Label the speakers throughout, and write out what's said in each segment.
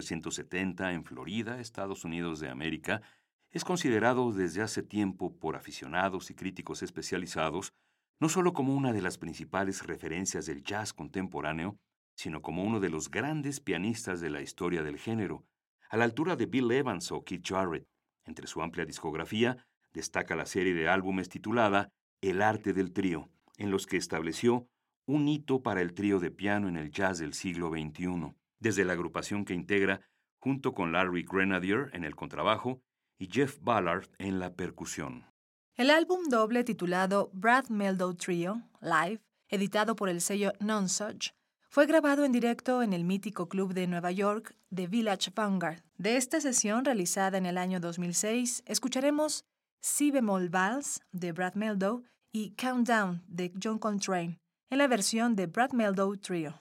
Speaker 1: 1970 en Florida, Estados Unidos de América, es considerado desde hace tiempo por aficionados y críticos especializados no solo como una de las principales referencias del jazz contemporáneo, sino como uno de los grandes pianistas de la historia del género, a la altura de Bill Evans o Keith Jarrett. Entre su amplia discografía destaca la serie de álbumes titulada El arte del trío, en los que estableció un hito para el trío de piano en el jazz del siglo XXI, desde la agrupación que integra junto con Larry Grenadier en el contrabajo y Jeff Ballard en la percusión.
Speaker 2: El álbum doble titulado Brad Meldow Trio, Live, editado por el sello Nonsuch, fue grabado en directo en el mítico club de Nueva York, The Village Vanguard. De esta sesión realizada en el año 2006, escucharemos Si bemol Vals de Brad Meldow y Countdown de John Coltrane, en la versión de Brad Meldow Trio.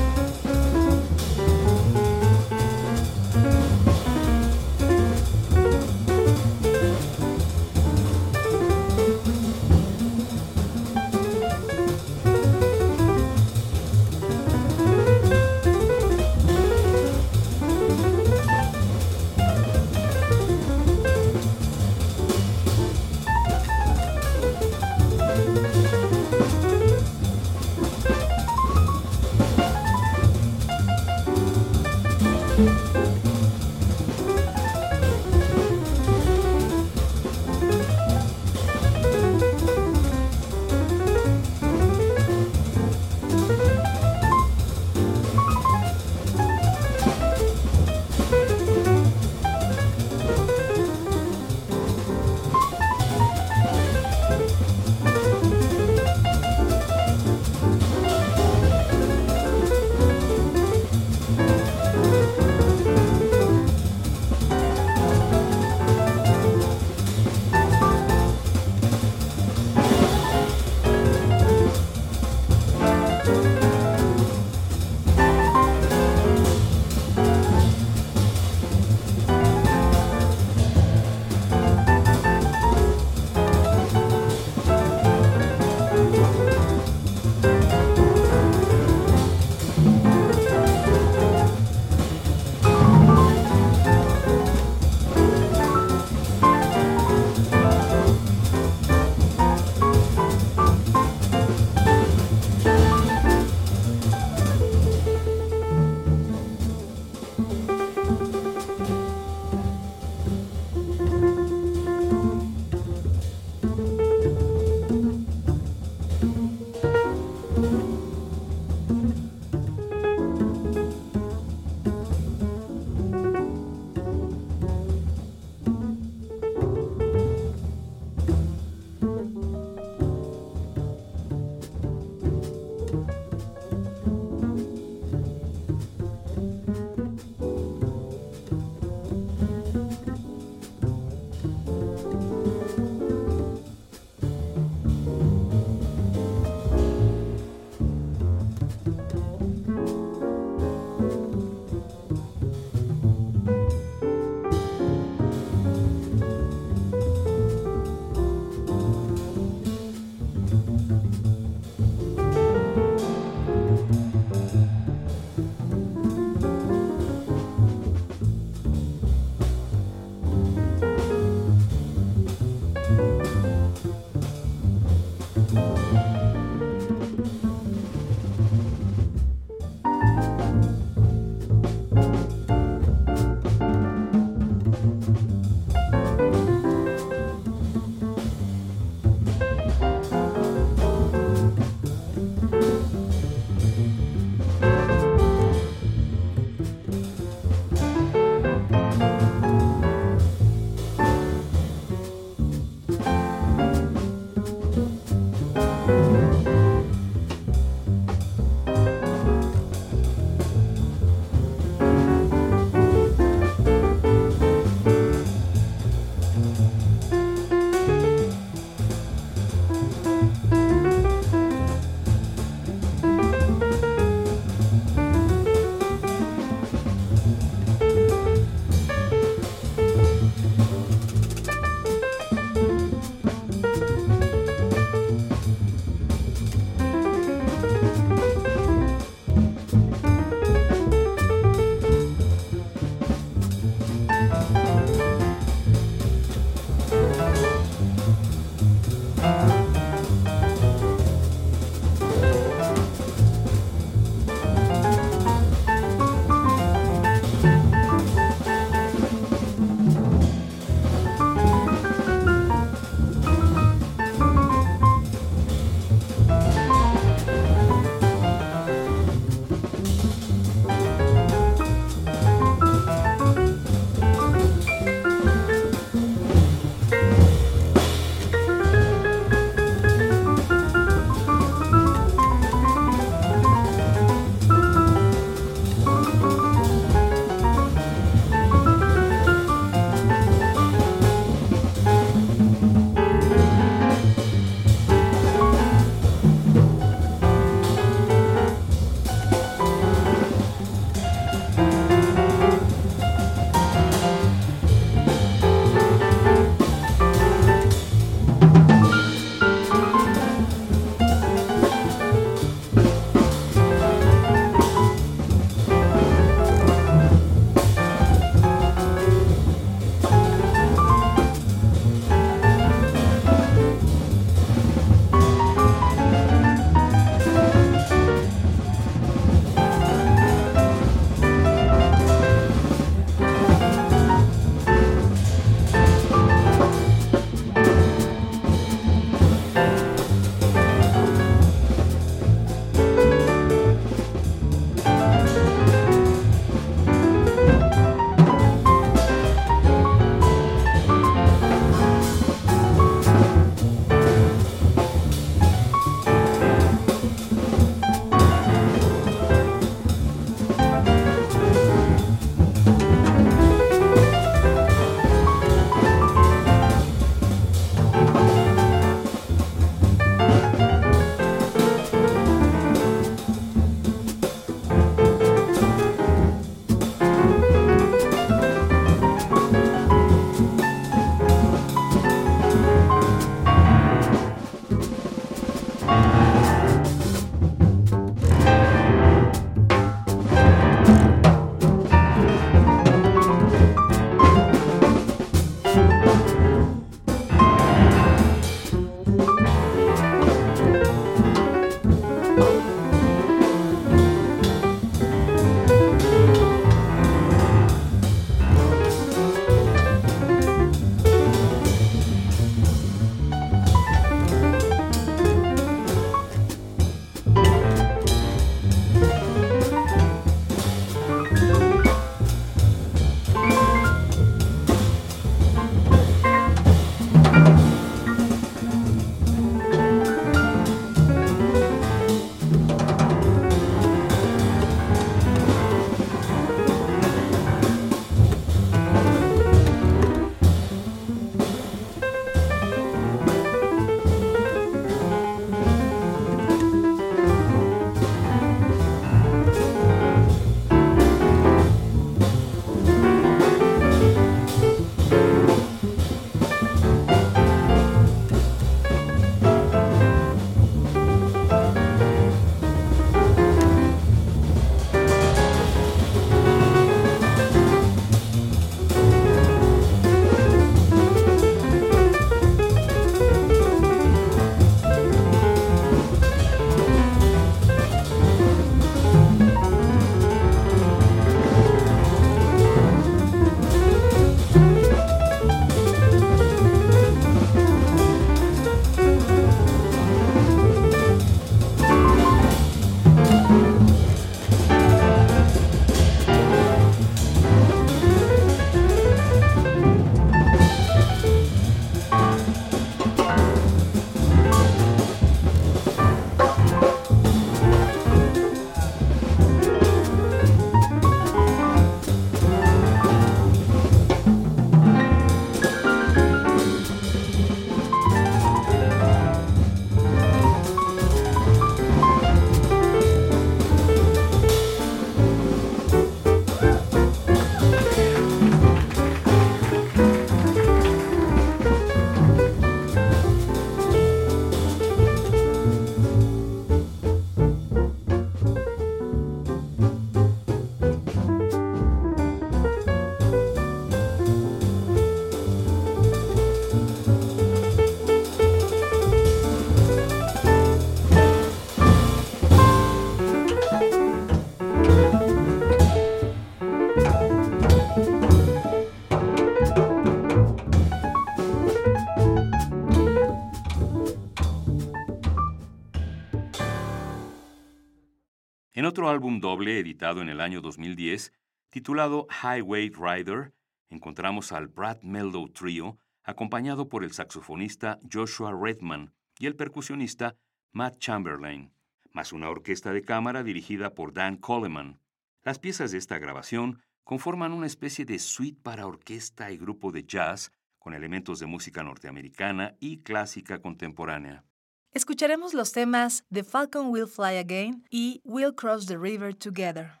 Speaker 1: Álbum doble editado en el año 2010, titulado Highway Rider, encontramos al Brad Meldow Trio, acompañado por el saxofonista Joshua Redman y el percusionista Matt Chamberlain, más una orquesta de cámara dirigida por Dan Coleman. Las piezas de esta grabación conforman una especie de suite para orquesta y grupo de jazz con elementos de música norteamericana y clásica contemporánea.
Speaker 2: Escucharemos los temas The Falcon Will Fly Again y We'll Cross the River Together.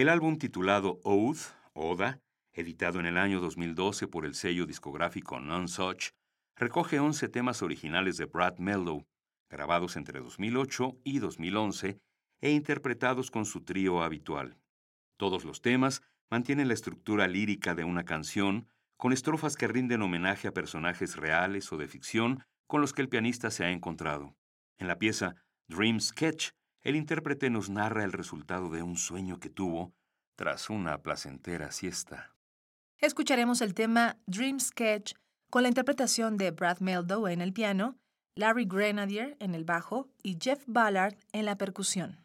Speaker 1: El álbum titulado Oath, Oda, editado en el año 2012 por el sello discográfico Nonsuch, recoge 11 temas originales de Brad Meldow, grabados entre 2008 y 2011 e interpretados con su trío habitual. Todos los temas mantienen la estructura lírica de una canción, con estrofas que rinden homenaje a personajes reales o de ficción con los que el pianista se ha encontrado. En la pieza Dream Sketch, el intérprete nos narra el resultado de un sueño que tuvo tras una placentera siesta.
Speaker 2: Escucharemos el tema Dream Sketch con la interpretación de Brad Meldow en el piano, Larry Grenadier en el bajo y Jeff Ballard en la percusión.